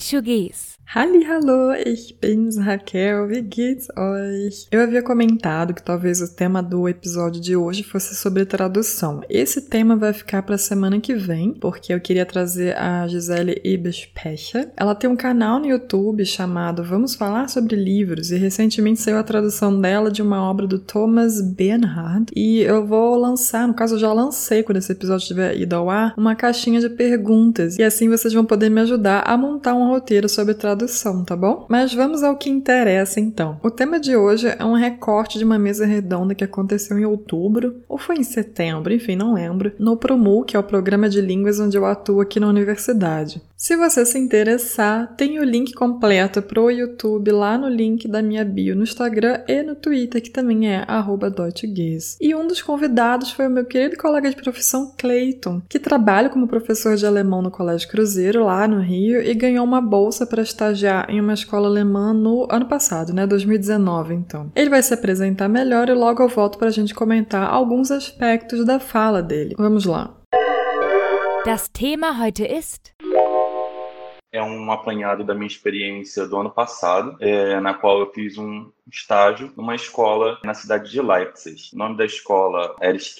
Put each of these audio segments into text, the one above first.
Deutsches. Hallo, ich bin's Raquel, wie geht's euch? Eu havia comentado que talvez o tema do episódio de hoje fosse sobre tradução. Esse tema vai ficar para a semana que vem, porque eu queria trazer a Gisele Ibespecha. Ela tem um canal no YouTube chamado Vamos Falar sobre Livros e recentemente saiu a tradução dela de uma obra do Thomas Bernhard e eu vou lançar, no caso eu já lancei quando esse episódio estiver ido ao ar, uma caixinha de perguntas e assim vocês vão poder me ajudar a montar um roteiro sobre tradução tá bom? Mas vamos ao que interessa então. O tema de hoje é um recorte de uma mesa redonda que aconteceu em outubro, ou foi em setembro, enfim, não lembro, no Promu, que é o programa de línguas onde eu atuo aqui na universidade. Se você se interessar, tem o link completo pro YouTube lá no link da minha bio no Instagram e no Twitter, que também é @deutschgees. E um dos convidados foi o meu querido colega de profissão Clayton, que trabalha como professor de alemão no Colégio Cruzeiro lá no Rio e ganhou uma bolsa para estagiar em uma escola alemã no ano passado, né, 2019, então. Ele vai se apresentar melhor e logo eu volto para a gente comentar alguns aspectos da fala dele. Vamos lá. Das Thema heute ist é um apanhado da minha experiência do ano passado, é, na qual eu fiz um estágio numa escola na cidade de Leipzig. O nome da escola era Erich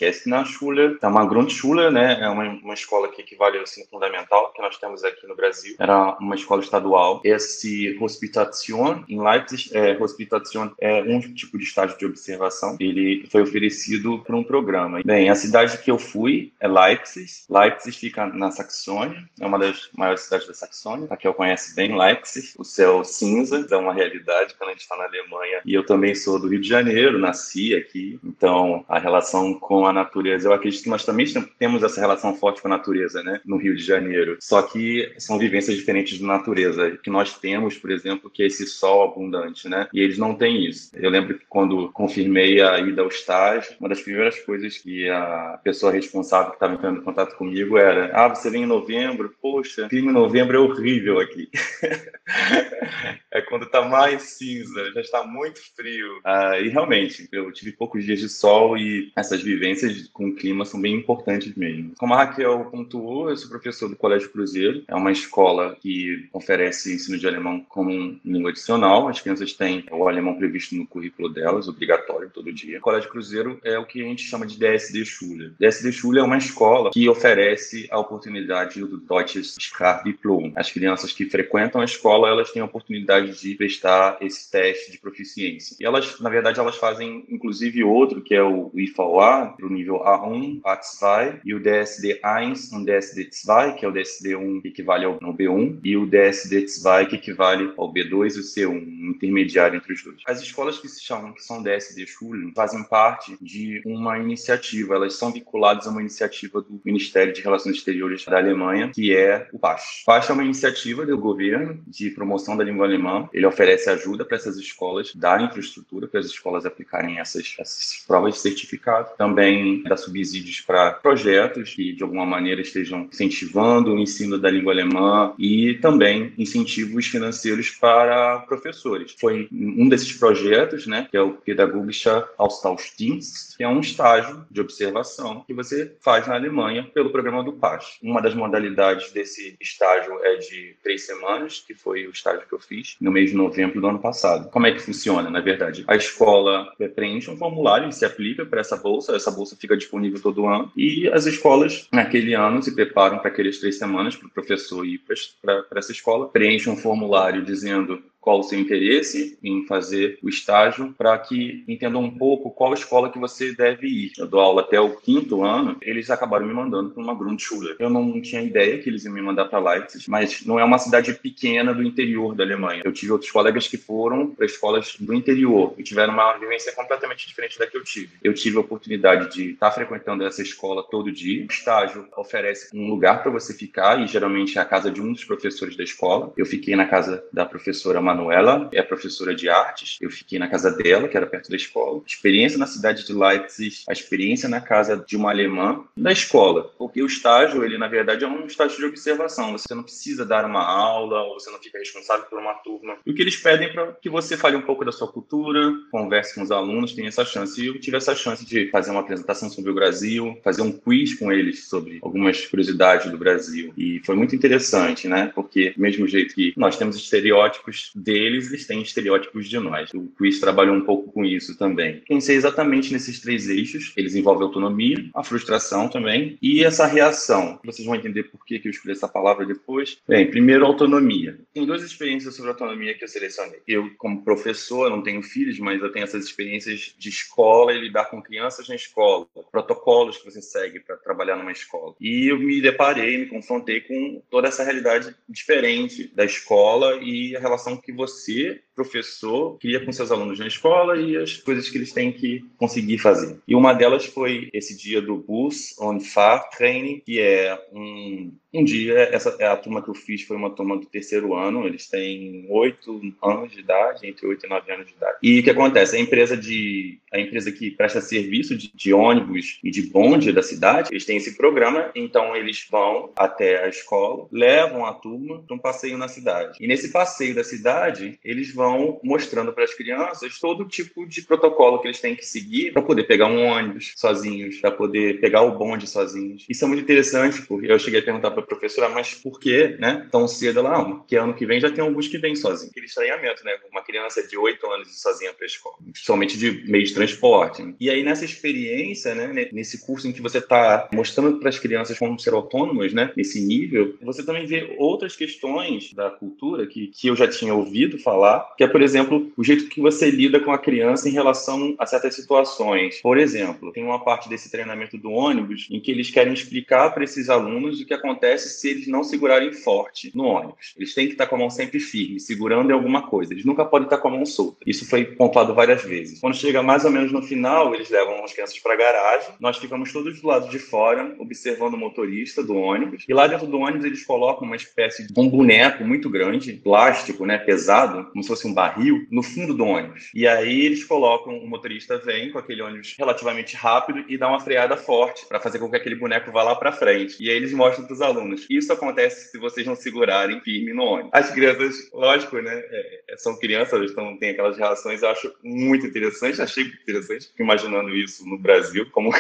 Schule, é uma Grundschule, né? É uma, uma escola que equivale ao ensino fundamental que nós temos aqui no Brasil. Era uma escola estadual. Esse Hospitation em Leipzig, é, Hospitation é um tipo de estágio de observação. Ele foi oferecido por um programa. Bem, a cidade que eu fui é Leipzig. Leipzig fica na Saxônia, é uma das maiores cidades da Saxônia. A que eu conheço bem, Leipzig. O céu cinza é uma realidade quando a gente está na Alemanha e eu também sou do Rio de Janeiro, nasci aqui, então a relação com a natureza, eu acredito que nós também temos essa relação forte com a natureza, né, no Rio de Janeiro. Só que são vivências diferentes da natureza, que nós temos, por exemplo, que é esse sol abundante, né, e eles não têm isso. Eu lembro que quando confirmei a ida ao estágio, uma das primeiras coisas que a pessoa responsável que estava entrando em contato comigo era: ah, você vem em novembro? Poxa, clima em novembro é horrível aqui. é quando está mais cinza, já está muito muito frio. Ah, e realmente, eu tive poucos dias de sol e essas vivências com o clima são bem importantes mesmo. Como a Raquel pontuou, eu sou professor do Colégio Cruzeiro. É uma escola que oferece ensino de alemão como língua adicional. As crianças têm o alemão previsto no currículo delas, obrigatório todo dia. O Colégio Cruzeiro é o que a gente chama de DSD Schule. DSD Schule é uma escola que oferece a oportunidade do Deutsches Sprachdiplom. As crianças que frequentam a escola, elas têm a oportunidade de prestar esse teste de proficiência ciência. E elas, na verdade, elas fazem inclusive outro, que é o IFAOA, para o nível A1, A2, e o DSD1 um DSD2, que é o DSD1 que equivale ao B1, e o DSD2 que equivale ao B2 e o C1, um intermediário entre os dois. As escolas que se chamam, que são DSD Schulen, fazem parte de uma iniciativa, elas são vinculadas a uma iniciativa do Ministério de Relações Exteriores da Alemanha, que é o PASH. O PASH é uma iniciativa do governo de promoção da língua alemã, ele oferece ajuda para essas escolas dar infraestrutura para as escolas aplicarem essas, essas provas de certificado, também dar subsídios para projetos que de alguma maneira estejam incentivando o ensino da língua alemã e também incentivos financeiros para professores. Foi um desses projetos, né, que é o Pädagogische Austauschdienst, que é um estágio de observação que você faz na Alemanha pelo programa do PAS. Uma das modalidades desse estágio é de três semanas, que foi o estágio que eu fiz no mês de novembro do ano passado. Como é que funciona? Funciona, na verdade. A escola preenche um formulário e se aplica para essa bolsa, essa bolsa fica disponível todo ano, e as escolas, naquele ano, se preparam para aquelas três semanas para o professor ir para essa escola, preenche um formulário dizendo qual o seu interesse em fazer o estágio, para que entendam um pouco qual escola que você deve ir. Eu dou aula até o quinto ano, eles acabaram me mandando para uma Grundschule. Eu não tinha ideia que eles iam me mandar para Leipzig, mas não é uma cidade pequena do interior da Alemanha. Eu tive outros colegas que foram para escolas do interior e tiveram uma vivência completamente diferente da que eu tive. Eu tive a oportunidade de estar frequentando essa escola todo dia. O estágio oferece um lugar para você ficar e geralmente é a casa de um dos professores da escola. Eu fiquei na casa da professora Manuela é professora de artes. Eu fiquei na casa dela, que era perto da escola. Experiência na cidade de Leipzig, a experiência na casa de uma alemã da escola. Porque o estágio, ele na verdade é um estágio de observação. Você não precisa dar uma aula, ou você não fica responsável por uma turma. E o que eles pedem é para que você fale um pouco da sua cultura, converse com os alunos, tenha essa chance. E eu tive essa chance de fazer uma apresentação sobre o Brasil, fazer um quiz com eles sobre algumas curiosidades do Brasil. E foi muito interessante, né? Porque, do mesmo jeito que nós temos estereótipos deles, eles têm estereótipos de nós. O quiz trabalhou um pouco com isso também. Pensei exatamente nesses três eixos. Eles envolvem autonomia, a frustração também e essa reação. Vocês vão entender por que, que eu escolhi essa palavra depois. Bem, primeiro, autonomia. Tem duas experiências sobre autonomia que eu selecionei. Eu, como professor, não tenho filhos, mas eu tenho essas experiências de escola e lidar com crianças na escola, protocolos que você segue para trabalhar numa escola. E eu me deparei, me confrontei com toda essa realidade diferente da escola e a relação que você, professor, cria com seus alunos na escola e as coisas que eles têm que conseguir fazer. E uma delas foi esse dia do Bus on Fahr Training, que é um um dia, essa a turma que eu fiz, foi uma turma do terceiro ano, eles têm oito anos de idade, entre oito e nove anos de idade. E o que acontece? A empresa de a empresa que presta serviço de, de, ônibus e de bonde da cidade, eles têm esse programa, então eles vão até a escola, levam a turma para um passeio na cidade. E nesse passeio da cidade, eles vão mostrando para as crianças todo tipo de protocolo que eles têm que seguir para poder pegar um ônibus sozinhos, para poder pegar o bonde sozinhos. Isso é muito interessante, porque eu cheguei a perguntar para a professora, mas por que, né, tão cedo lá? Ah, que ano que vem já tem alguns que vêm sozinhos. Aquele estranhamento, né? Uma criança de 8 anos sozinha para a escola, principalmente de meio de transporte. Né? E aí, nessa experiência, né, nesse curso em que você está mostrando para as crianças como ser autônomas, né, nesse nível, você também vê outras questões da cultura que, que eu já tinha ouvido falar, que é, por exemplo, o jeito que você lida com a criança em relação a certas situações. Por exemplo, tem uma parte desse treinamento do ônibus em que eles querem explicar para esses alunos o que acontece se eles não segurarem forte no ônibus. Eles têm que estar com a mão sempre firme, segurando em alguma coisa. Eles nunca podem estar com a mão solta. Isso foi pontuado várias vezes. Quando chega mais ou menos no final, eles levam as crianças para a garagem. Nós ficamos todos do lado de fora, observando o motorista do ônibus. E lá dentro do ônibus eles colocam uma espécie de um boneco muito grande, plástico, né, pesado, como se fosse um barril, no fundo do ônibus. E aí eles colocam, o motorista vem com aquele ônibus relativamente rápido e dá uma freada forte para fazer com que aquele boneco vá lá para frente. E aí eles mostram para os alunos. Isso acontece se vocês não segurarem firme no ônibus. As crianças, lógico, né? É, é são crianças, eles não têm aquelas reações, eu acho muito interessante, achei muito interessante, imaginando isso no Brasil, como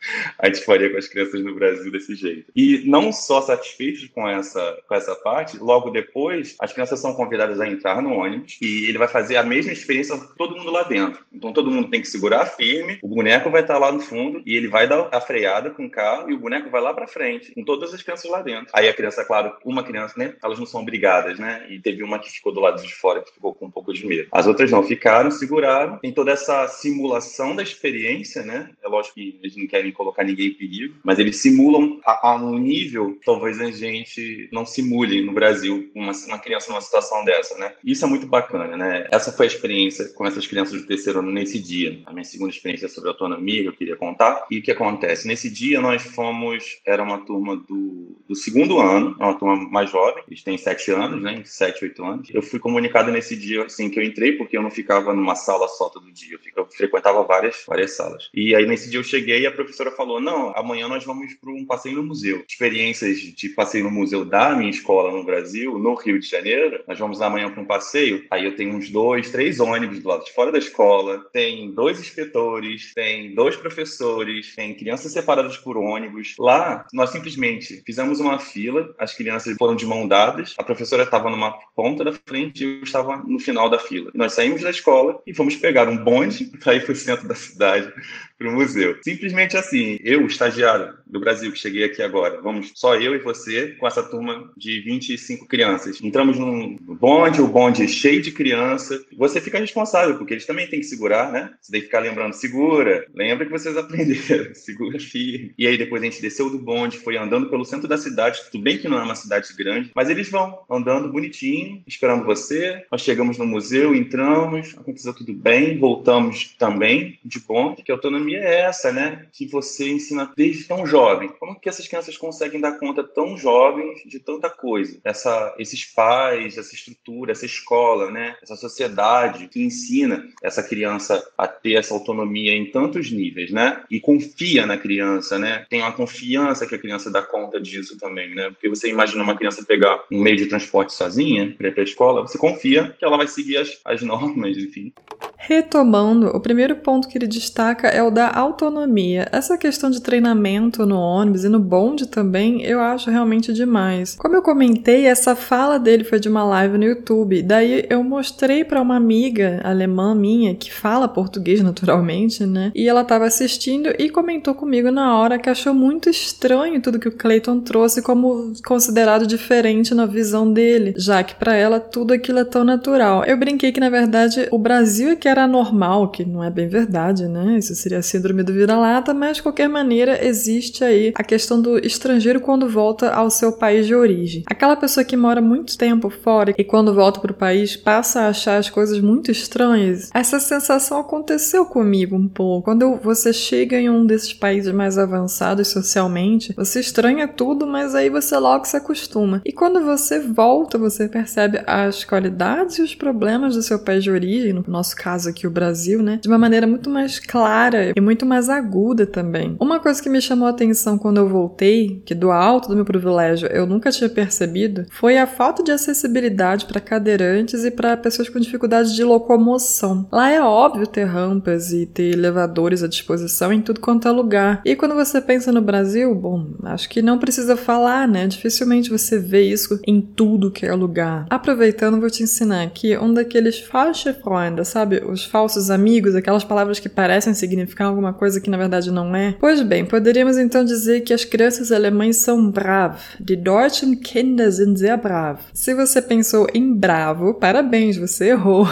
a gente faria com as crianças no Brasil desse jeito. E não só satisfeitos com essa, com essa parte, logo depois, as crianças são convidadas a entrar no ônibus e ele vai fazer a mesma experiência com todo mundo lá dentro. Então todo mundo tem que segurar firme, o boneco vai estar lá no fundo e ele vai dar a freada com o carro e o boneco vai lá para frente, com todas as crianças lá dentro. Aí a criança, claro, uma criança, né? Elas não são obrigadas, né? E teve uma que ficou do lado de fora, que ficou com um pouco de medo. As outras não, ficaram, seguraram. Tem toda essa simulação da experiência, né? É lógico que eles não querem colocar ninguém em perigo, mas eles simulam a, a um nível que talvez a gente não simule no Brasil uma, uma criança numa situação dessa, né? Isso é muito bacana, né? Essa foi a experiência com essas crianças do terceiro ano nesse dia. A minha segunda experiência sobre autonomia que eu queria contar. E o que acontece? Nesse dia nós fomos, era uma turma do, do segundo ano, é uma turma mais jovem, eles têm sete anos, né? Sete, oito anos. Eu fui comunicado nesse dia, assim, que eu entrei, porque eu não ficava numa sala só todo dia, eu, eu frequentava várias, várias salas. E aí nesse dia eu cheguei e a professora falou, não, amanhã nós vamos para um passeio no museu. Experiências de passeio no museu da minha escola no Brasil, no Rio de Janeiro, nós vamos amanhã para um passeio, aí eu tenho uns dois, três ônibus do lado de fora da escola, tem dois inspetores, tem dois professores, tem crianças separadas por ônibus. Lá, nós simplesmente fizemos uma fila, as crianças foram de mão dadas, a professora estava numa ponta da frente e eu estava no final da fila. Nós saímos da escola e fomos pegar um bonde para ir para o centro da cidade, para o museu. Simplesmente assim, eu, estagiário do Brasil, que cheguei aqui agora, vamos, só eu e você, com essa turma de 25 crianças. Entramos num bonde, o bonde é cheio de criança. Você fica responsável, porque eles também têm que segurar, né? Você tem que ficar lembrando, segura, lembra que vocês aprenderam, segura firme. E aí depois a gente desceu do bonde, foi andando pelo centro da cidade, tudo bem que não é uma cidade grande, mas eles vão andando bonitinho, esperando você. Nós chegamos no museu, entramos, aconteceu tudo bem, voltamos também de bonde, que autonomia é essa, né? Que você ensina desde tão jovem. Como que essas crianças conseguem dar conta tão jovens de tanta coisa? Essa, esses pais, essa estrutura, essa escola, né? Essa sociedade que ensina essa criança a ter essa autonomia em tantos níveis, né? E confia na criança, né? Tem uma confiança que a criança dá conta disso também, né? Porque você imagina uma criança pegar um meio de transporte sozinha para ir para a escola, você confia que ela vai seguir as, as normas, enfim. Retomando, o primeiro ponto que ele destaca é o da autonomia. Essa questão de treinamento no ônibus e no bonde também, eu acho realmente demais. Como eu comentei, essa fala dele foi de uma live no YouTube. Daí eu mostrei para uma amiga alemã minha que fala português naturalmente, né? E ela estava assistindo e comentou comigo na hora que achou muito estranho tudo que o Clayton trouxe como considerado diferente na visão dele, já que para ela tudo aquilo é tão natural. Eu brinquei que na verdade o Brasil é que era normal, que não é bem verdade, né? Isso seria a síndrome do vira-lata, mas de qualquer maneira existe aí a questão do estrangeiro quando volta ao seu país de origem. Aquela pessoa que mora muito tempo fora e quando volta para o país passa a achar as coisas muito estranhas. Essa sensação aconteceu comigo um pouco. Quando você chega em um desses países mais avançados socialmente, você estranha tudo, mas aí você logo se acostuma. E quando você volta, você percebe as qualidades e os problemas do seu país de origem, no nosso caso caso aqui o Brasil, né, de uma maneira muito mais clara e muito mais aguda também. Uma coisa que me chamou a atenção quando eu voltei, que do alto do meu privilégio eu nunca tinha percebido, foi a falta de acessibilidade para cadeirantes e para pessoas com dificuldade de locomoção. Lá é óbvio ter rampas e ter elevadores à disposição em tudo quanto é lugar. E quando você pensa no Brasil, bom, acho que não precisa falar, né? Dificilmente você vê isso em tudo que é lugar. Aproveitando, vou te ensinar aqui um daqueles falsche Freunde, sabe? Os falsos amigos, aquelas palavras que parecem significar alguma coisa que na verdade não é? Pois bem, poderíamos então dizer que as crianças alemães são brav. Die deutschen Kinder sind sehr brav. Se você pensou em bravo, parabéns, você errou.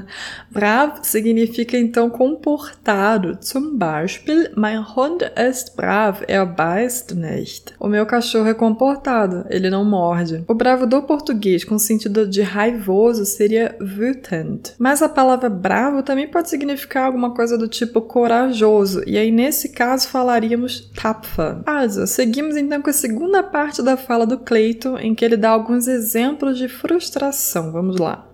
brav significa então comportado. Zum Beispiel, mein Hund ist brav, er beißt nicht. O meu cachorro é comportado, ele não morde. O bravo do português com sentido de raivoso seria wütend. Mas a palavra bravo bravo também pode significar alguma coisa do tipo corajoso, e aí nesse caso falaríamos tapfer. Also, seguimos então com a segunda parte da fala do Cleiton, em que ele dá alguns exemplos de frustração. Vamos lá.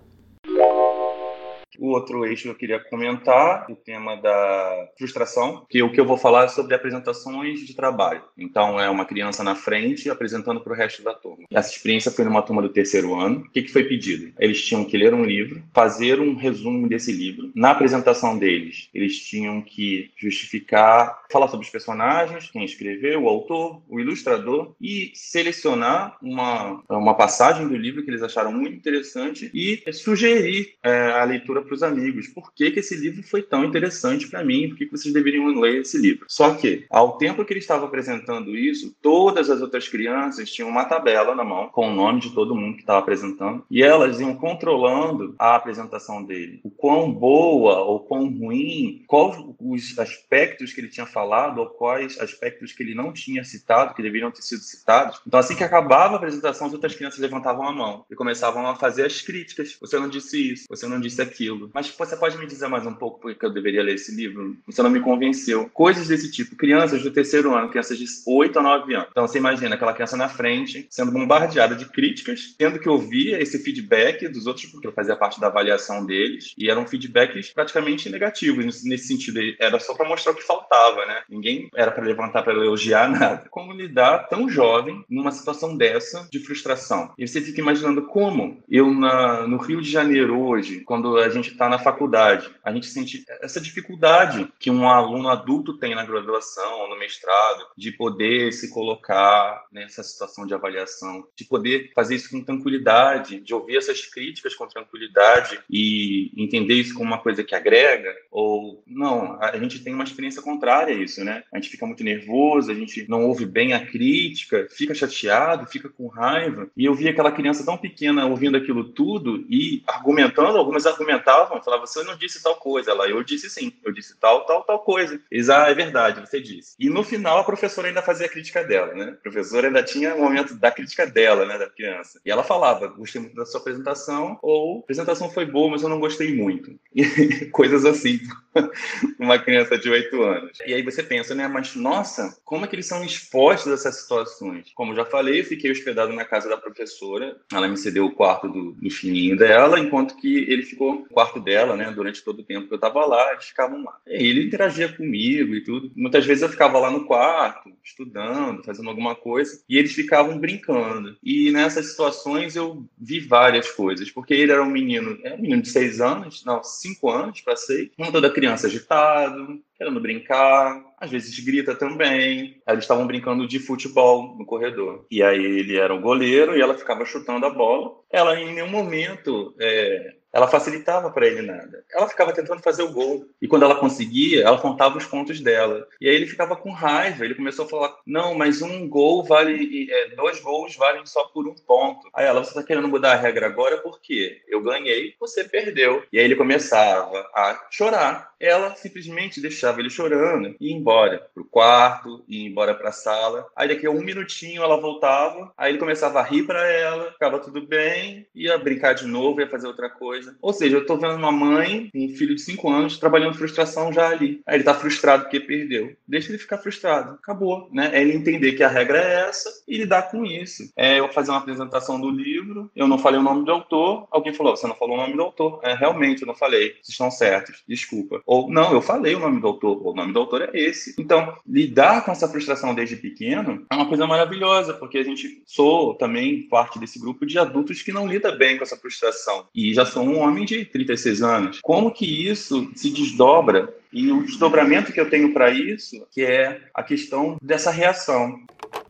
O outro eixo que eu queria comentar, o tema da frustração, que o que eu vou falar é sobre apresentações de trabalho. Então, é uma criança na frente apresentando para o resto da turma. Essa experiência foi numa turma do terceiro ano. O que, que foi pedido? Eles tinham que ler um livro, fazer um resumo desse livro. Na apresentação deles, eles tinham que justificar, falar sobre os personagens, quem escreveu, o autor, o ilustrador e selecionar uma, uma passagem do livro que eles acharam muito interessante e sugerir é, a leitura para os amigos por que, que esse livro foi tão interessante para mim, por que, que vocês deveriam ler esse livro. Só que, ao tempo que ele estava apresentando isso, todas as outras crianças tinham uma tabela na mão com o nome de todo mundo que estava apresentando e elas iam controlando a apresentação dele. O quão boa ou quão ruim, quais os aspectos que ele tinha falado ou quais aspectos que ele não tinha citado, que deveriam ter sido citados. Então, assim que acabava a apresentação, as outras crianças levantavam a mão e começavam a fazer as críticas. Você não disse isso, você não disse aquilo Mas você pode me dizer mais um pouco por que eu deveria ler esse livro? Você não me convenceu. Coisas desse tipo. Crianças do terceiro ano, crianças de 8 a 9 anos. Então você imagina aquela criança na frente, sendo bombardeada de críticas, tendo que ouvir esse feedback dos outros, porque eu fazia parte da avaliação deles, e eram feedbacks praticamente negativos nesse sentido. Era só para mostrar o que faltava, né? Ninguém era para levantar para elogiar nada. Como lidar tão jovem numa situação dessa de frustração? E você fica imaginando como eu na, no Rio de Janeiro hoje, quando a gente gente está na faculdade, a gente sente essa dificuldade que um aluno adulto tem na graduação ou no mestrado de poder se colocar nessa situação de avaliação, de poder fazer isso com tranquilidade, de ouvir essas críticas com tranquilidade e entender isso como uma coisa que agrega ou não, a gente tem uma experiência contrária a isso, né? A gente fica muito nervoso, a gente não ouve bem a crítica, fica chateado, fica com raiva. E eu vi aquela criança tão pequena ouvindo aquilo tudo e argumentando, algumas argumentavam falavam, falavam, você não disse tal coisa. Ela, eu disse sim, eu disse tal, tal, tal coisa. Eles, ah, é verdade, você disse. E no final a professora ainda fazia a crítica dela, né? A professora ainda tinha o momento da crítica dela, né, da criança. E ela falava, gostei muito da sua apresentação, ou a apresentação foi boa, mas eu não gostei muito. E coisas assim. uma criança de 8 anos. E aí você pensa, né, mas nossa, como é que eles são expostos a essas situações? Como já falei, fiquei hospedado na casa da professora, ela me cedeu o quarto do, do filhinho dela, enquanto que ele ficou no quarto dela, né, durante todo o tempo que eu tava lá, eles ficavam lá. E ele interagia comigo e tudo. Muitas vezes eu ficava lá no quarto, estudando, fazendo alguma coisa, e eles ficavam brincando. E nessas situações eu vi várias coisas, porque ele era um menino, é um menino de seis anos, não, cinco anos, para ser, como toda criança agitado, querendo brincar, às vezes grita também. Eles estavam brincando de futebol no corredor. E aí ele era o goleiro e ela ficava chutando a bola. Ela em nenhum momento é, ela facilitava para ele nada. Ela ficava tentando fazer o gol. E quando ela conseguia, ela contava os pontos dela. E aí ele ficava com raiva. Ele começou a falar: não, mas um gol vale. É, dois gols valem só por um ponto. Aí ela, você está querendo mudar a regra agora por quê? Eu ganhei, você perdeu. E aí ele começava a chorar. Ela simplesmente deixava ele chorando e ia embora pro quarto, ia embora pra sala. Aí daqui a um minutinho ela voltava. Aí ele começava a rir para ela, ficava tudo bem, ia brincar de novo, ia fazer outra coisa. Ou seja, eu estou vendo uma mãe, um filho de 5 anos, trabalhando frustração já ali. Aí ele está frustrado porque perdeu. Deixa ele ficar frustrado. Acabou, né? É ele entender que a regra é essa e lidar com isso. É eu fazer uma apresentação do livro, eu não falei o nome do autor, alguém falou, você não falou o nome do autor. É, realmente, eu não falei. Vocês estão certos, desculpa. Ou, não, eu falei o nome do autor, o nome do autor é esse. Então, lidar com essa frustração desde pequeno é uma coisa maravilhosa, porque a gente sou também parte desse grupo de adultos que não lida bem com essa frustração. E já sou um homem de 36 anos. Como que isso se desdobra? E o desdobramento que eu tenho para isso, que é a questão dessa reação.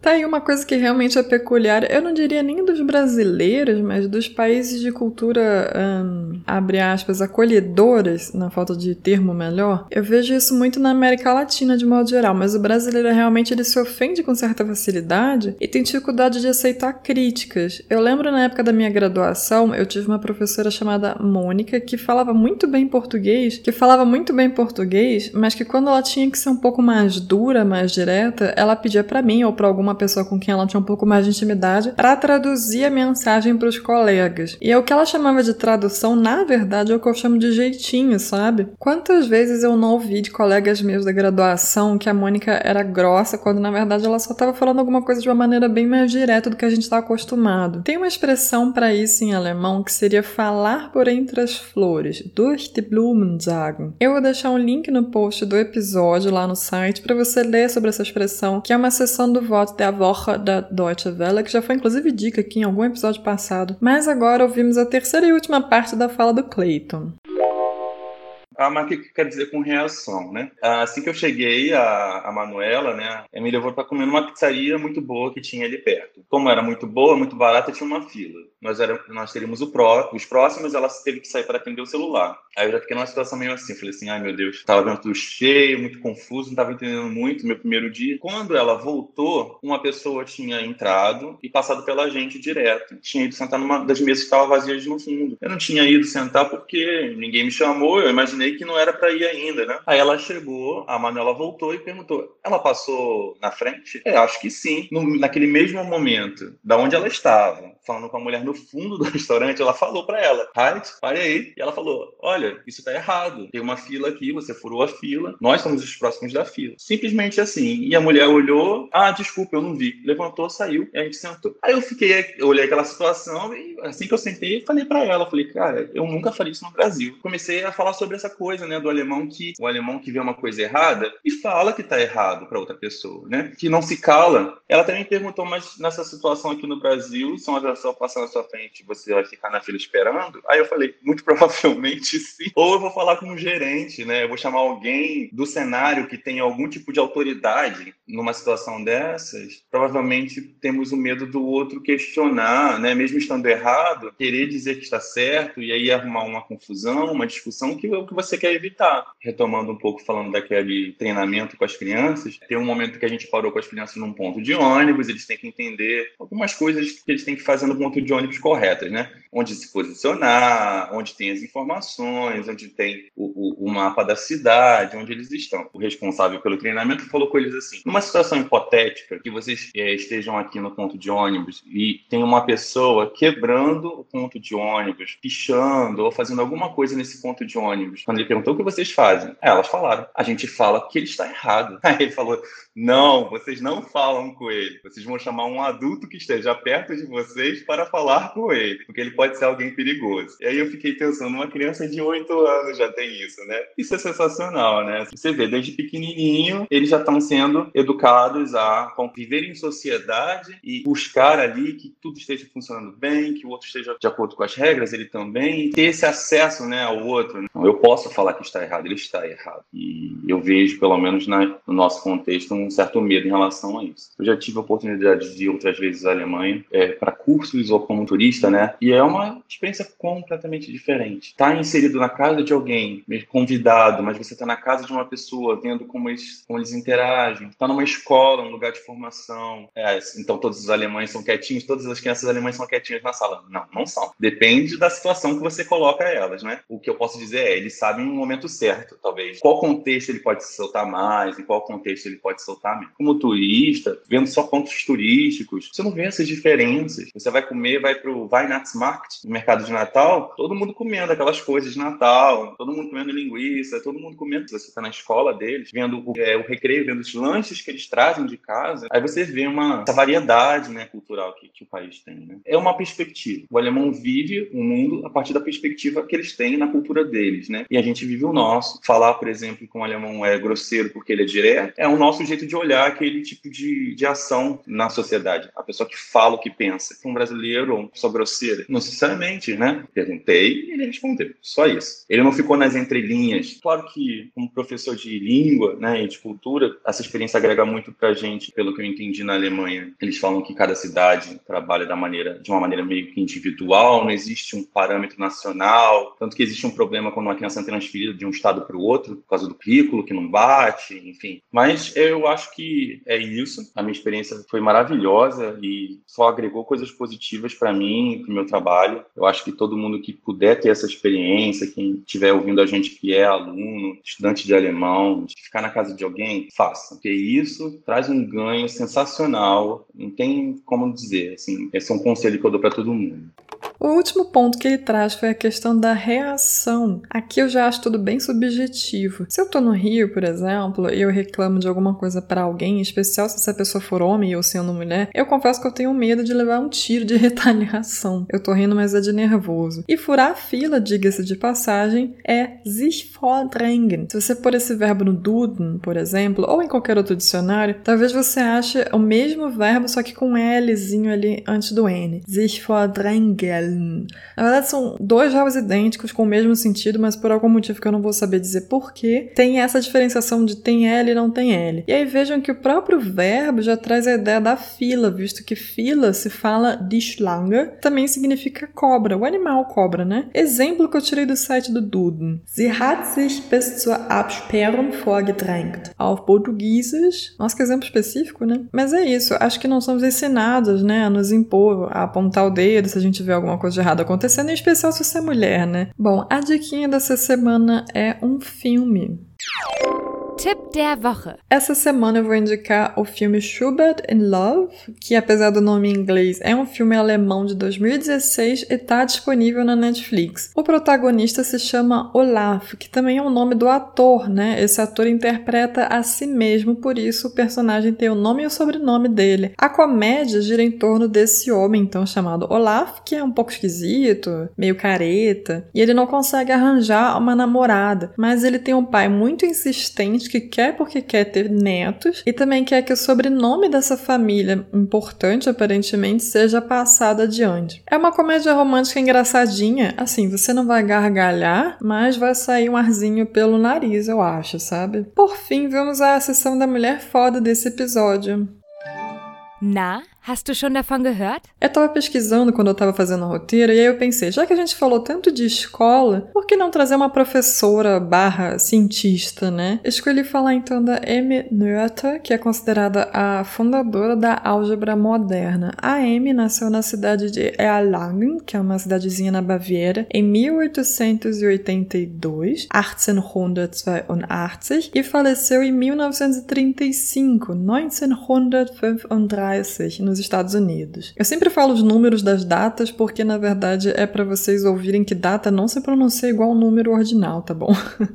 Tá aí uma coisa que realmente é peculiar, eu não diria nem dos brasileiros, mas dos países de cultura, abre aspas, acolhedoras, na falta de termo melhor. Eu vejo isso muito na América Latina de modo geral, mas o brasileiro realmente ele se ofende com certa facilidade e tem dificuldade de aceitar críticas. Eu lembro na época da minha graduação, eu tive uma professora chamada Mônica que falava muito bem português, que falava muito bem português, mas que quando ela tinha que ser um pouco mais dura, mais direta, ela pedia para mim ou para alguma pessoa com quem ela tinha um pouco mais de intimidade para traduzir a mensagem para os colegas. E é o que ela chamava de tradução, na verdade, é o que eu chamo de jeitinho, sabe? Quantas vezes eu não ouvi de colegas meus da graduação que a Mônica era grossa, quando na verdade ela só estava falando alguma coisa de uma maneira bem mais direta do que a gente está acostumado. Tem uma expressão para isso em alemão que seria falar por entre as flores, durch die Blumen sagen. Eu vou deixar um link no post do episódio lá no site para você ler sobre essa expressão, que é uma seção do voto da Woche da Deutsche Welle, que já foi inclusive dica aqui em algum episódio passado. Mas agora ouvimos a terceira e última parte da fala do Clayton. Ah, mas o que quer dizer com reação, né? Assim que eu cheguei, a, a Manuela, né, me levou para comer numa pizzaria muito boa que tinha ali perto. Como era muito boa, muito barata, tinha uma fila. Nós, era, nós teríamos pró, os próximos, ela teve que sair para atender o celular. Aí eu já fiquei numa situação meio assim, falei assim, ai meu Deus, tava vendo tudo cheio, muito confuso, não tava entendendo muito meu primeiro dia. Quando ela voltou, uma pessoa tinha entrado e passado pela gente direto. Tinha ido sentar numa das mesas que estavam vazias no fundo. Eu não tinha ido sentar porque ninguém me chamou, eu imaginei que não era para ir ainda, né? Aí ela chegou, a Manuela voltou e perguntou: ela passou na frente? É, acho que sim. No, naquele mesmo momento, da onde ela estava, falando com a mulher no fundo do restaurante, ela falou para ela: Right, pare aí. E ela falou: Olha, isso tá errado. Tem uma fila aqui, você furou a fila, nós somos os próximos da fila. Simplesmente assim. E a mulher olhou: Ah, desculpa, eu não vi. Levantou, saiu e a gente sentou. Aí eu fiquei, eu olhei aquela situação e assim que eu sentei, falei para ela: Falei, cara, eu nunca faria isso no Brasil. Comecei a falar sobre essa coisa, né, do alemão que o alemão que vê uma coisa errada e fala que está errado para outra pessoa, né, que não se cala. Ela também perguntou, mas nessa situação aqui no Brasil, se uma pessoa passar na sua frente, você vai ficar na fila esperando? Aí eu falei, muito provavelmente sim. Ou eu vou falar com um gerente, né, eu vou chamar alguém do cenário que tem algum tipo de autoridade numa situação dessas. Provavelmente temos o medo do outro questionar, né, mesmo estando errado, querer dizer que está certo e aí arrumar uma confusão, uma discussão que é o que você você quer evitar. Retomando um pouco, falando daquele treinamento com as crianças, tem um momento que a gente parou com as crianças num ponto de ônibus, eles têm que entender algumas coisas que eles têm que fazer no ponto de ônibus corretas, né? Onde se posicionar, onde tem as informações, onde tem o, o, o mapa da cidade, onde eles estão. O responsável pelo treinamento falou com eles assim: numa situação hipotética, que vocês é, estejam aqui no ponto de ônibus e tem uma pessoa quebrando o ponto de ônibus, pichando ou fazendo alguma coisa nesse ponto de ônibus, quando ele perguntou o que vocês fazem, elas falaram: a gente fala que ele está errado. Aí ele falou: não, vocês não falam com ele. Vocês vão chamar um adulto que esteja perto de vocês para falar com ele, porque ele pode ser alguém perigoso. E aí eu fiquei pensando, uma criança de 8 anos já tem isso, né? Isso é sensacional, né? Você vê, desde pequenininho, eles já estão sendo educados a conviver em sociedade e buscar ali que tudo esteja funcionando bem, que o outro esteja de acordo com as regras, ele também, ter esse acesso, né, ao outro. Então, eu posso falar que está errado, ele está errado. E eu vejo, pelo menos na, no nosso contexto, um certo medo em relação a isso. Eu já tive a oportunidade de ir outras vezes à Alemanha é, para cursos ou como turista, né? E é uma experiência completamente diferente. Tá inserido na casa de alguém, convidado, mas você está na casa de uma pessoa, vendo como eles, como eles interagem. Está numa escola, um lugar de formação. É, então todos os alemães são quietinhos, todas as crianças alemãs são quietinhas na sala. Não, não são. Depende da situação que você coloca elas, né? O que eu posso dizer é, eles sabem o momento certo, talvez. Qual contexto ele pode se soltar mais, em qual contexto ele pode soltar como turista, vendo só pontos turísticos, você não vê essas diferenças. Você vai comer, vai pro Weihnachtsmarkt, no mercado de Natal, todo mundo comendo aquelas coisas de Natal, todo mundo comendo linguiça, todo mundo comendo. Você está na escola deles, vendo o, é, o recreio, vendo os lanches que eles trazem de casa, aí você vê uma essa variedade né, cultural que, que o país tem. Né? É uma perspectiva. O alemão vive o mundo a partir da perspectiva que eles têm na cultura deles, né? E a gente vive o nosso. Falar, por exemplo, que um alemão é grosseiro porque ele é direto, é o nosso jeito de olhar aquele tipo de, de ação na sociedade. A pessoa que fala o que pensa. Um brasileiro ou uma pessoa grosseira? Não necessariamente, né? Perguntei e ele respondeu. Só isso. Ele não ficou nas entrelinhas. Claro que, como professor de língua né, e de cultura, essa experiência agrega muito pra gente, pelo que eu entendi na Alemanha. Eles falam que cada cidade trabalha da maneira, de uma maneira meio que individual, não existe um parâmetro nacional. Tanto que existe um problema quando uma criança transferida de um estado para o outro, por causa do currículo que não bate, enfim. Mas eu acho que é isso. A minha experiência foi maravilhosa e só agregou coisas positivas para mim, para o meu trabalho. Eu acho que todo mundo que puder ter essa experiência, quem estiver ouvindo a gente que é aluno, estudante de alemão, de ficar na casa de alguém, faça. Porque isso traz um ganho sensacional. Não tem como dizer. Assim, esse é um conselho que eu dou para todo mundo. O último ponto que ele traz foi a questão da reação. Aqui eu já acho tudo bem subjetivo. Se eu tô no Rio, por exemplo, e eu reclamo de alguma coisa para alguém, em especial se essa pessoa for homem eu sendo mulher, eu confesso que eu tenho medo de levar um tiro de retaliação. Eu tô rindo, mas é de nervoso. E furar a fila, diga-se de passagem, é sich vordrängen. Se você pôr esse verbo no Duden, por exemplo, ou em qualquer outro dicionário, talvez você ache o mesmo verbo, só que com um Lzinho ali antes do N. Sich vordrängen. Na verdade, são dois verbos idênticos com o mesmo sentido, mas por algum motivo que eu não vou saber dizer porquê, tem essa diferenciação de tem L e não tem L. E aí vejam que o próprio verbo já traz a ideia da fila, visto que fila se fala de Schlange, também significa cobra, o animal cobra, né? Exemplo que eu tirei do site do Duden. Sie hat sich bis zur Absperrung vorgedrängt. Auf Portugueses. Nossa, que exemplo específico, né? Mas é isso, acho que não somos ensinados, né, a nos impor, a apontar o dedo se a gente vê alguma alguma coisa de errado acontecendo, em especial se você é mulher, né? Bom, a diquinha dessa semana é um filme. Tipp der Woche. Essa semana eu vou indicar o filme Schubert in Love, que apesar do nome em inglês é um filme alemão de 2016 e está disponível na Netflix. O protagonista se chama Olaf, que também é o nome do ator, né? Esse ator interpreta a si mesmo, por isso o personagem tem o nome e o sobrenome dele. A comédia gira em torno desse homem, então chamado Olaf, que é um pouco esquisito, meio careta, e ele não consegue arranjar uma namorada, mas ele tem um pai muito insistente que quer porque quer ter netos e também quer que o sobrenome dessa família, importante aparentemente, seja passado adiante. É uma comédia romântica engraçadinha, assim, você não vai gargalhar, mas vai sair um arzinho pelo nariz, eu acho, sabe? Por fim, vamos à sessão da mulher foda desse episódio. Na, Hast du schon davon gehört? Eu tava pesquisando quando eu tava fazendo o roteiro e aí eu pensei, já que a gente falou tanto de escola, por que não trazer uma professora barra cientista, né? Escolhi falar então da Amy Noether, que é considerada a fundadora da álgebra moderna. A Amy nasceu na cidade de Erlangen, que é uma cidadezinha na Baviera, em 1882, 1882, e faleceu em 1935, 1935, nos nos Estados Unidos. Eu sempre falo os números das datas porque na verdade é para vocês ouvirem que data não se pronuncia igual ao número ordinal, tá bom?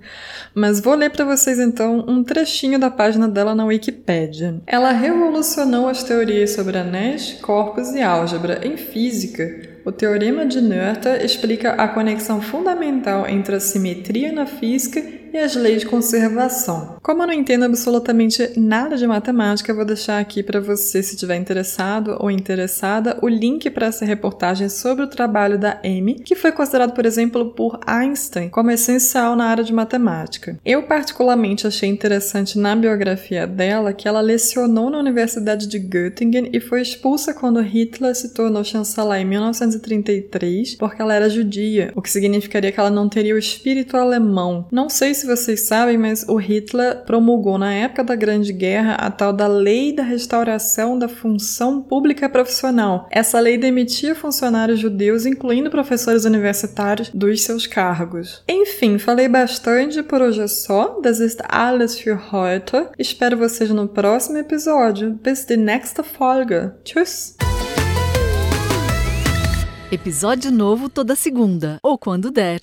Mas vou ler para vocês então um trechinho da página dela na Wikipedia. Ela revolucionou as teorias sobre anéis, corpos e álgebra em física o teorema de Noether explica a conexão fundamental entre a simetria na física e as leis de conservação. Como eu não entendo absolutamente nada de matemática, eu vou deixar aqui para você, se estiver interessado ou interessada, o link para essa reportagem sobre o trabalho da Amy, que foi considerado, por exemplo, por Einstein como essencial na área de matemática. Eu particularmente achei interessante na biografia dela que ela lecionou na Universidade de Göttingen e foi expulsa quando Hitler se tornou chanceler em 1933 porque ela era judia, o que significaria que ela não teria o espírito alemão. Não sei se se vocês sabem, mas o Hitler promulgou na época da Grande Guerra a tal da Lei da Restauração da Função Pública Profissional. Essa lei demitia funcionários judeus, incluindo professores universitários, dos seus cargos. Enfim, falei bastante por hoje é só. Das ist alles für heute. Espero vocês no próximo episódio. Bis die nächste Folge. Tschüss! Episódio novo toda segunda, ou quando der.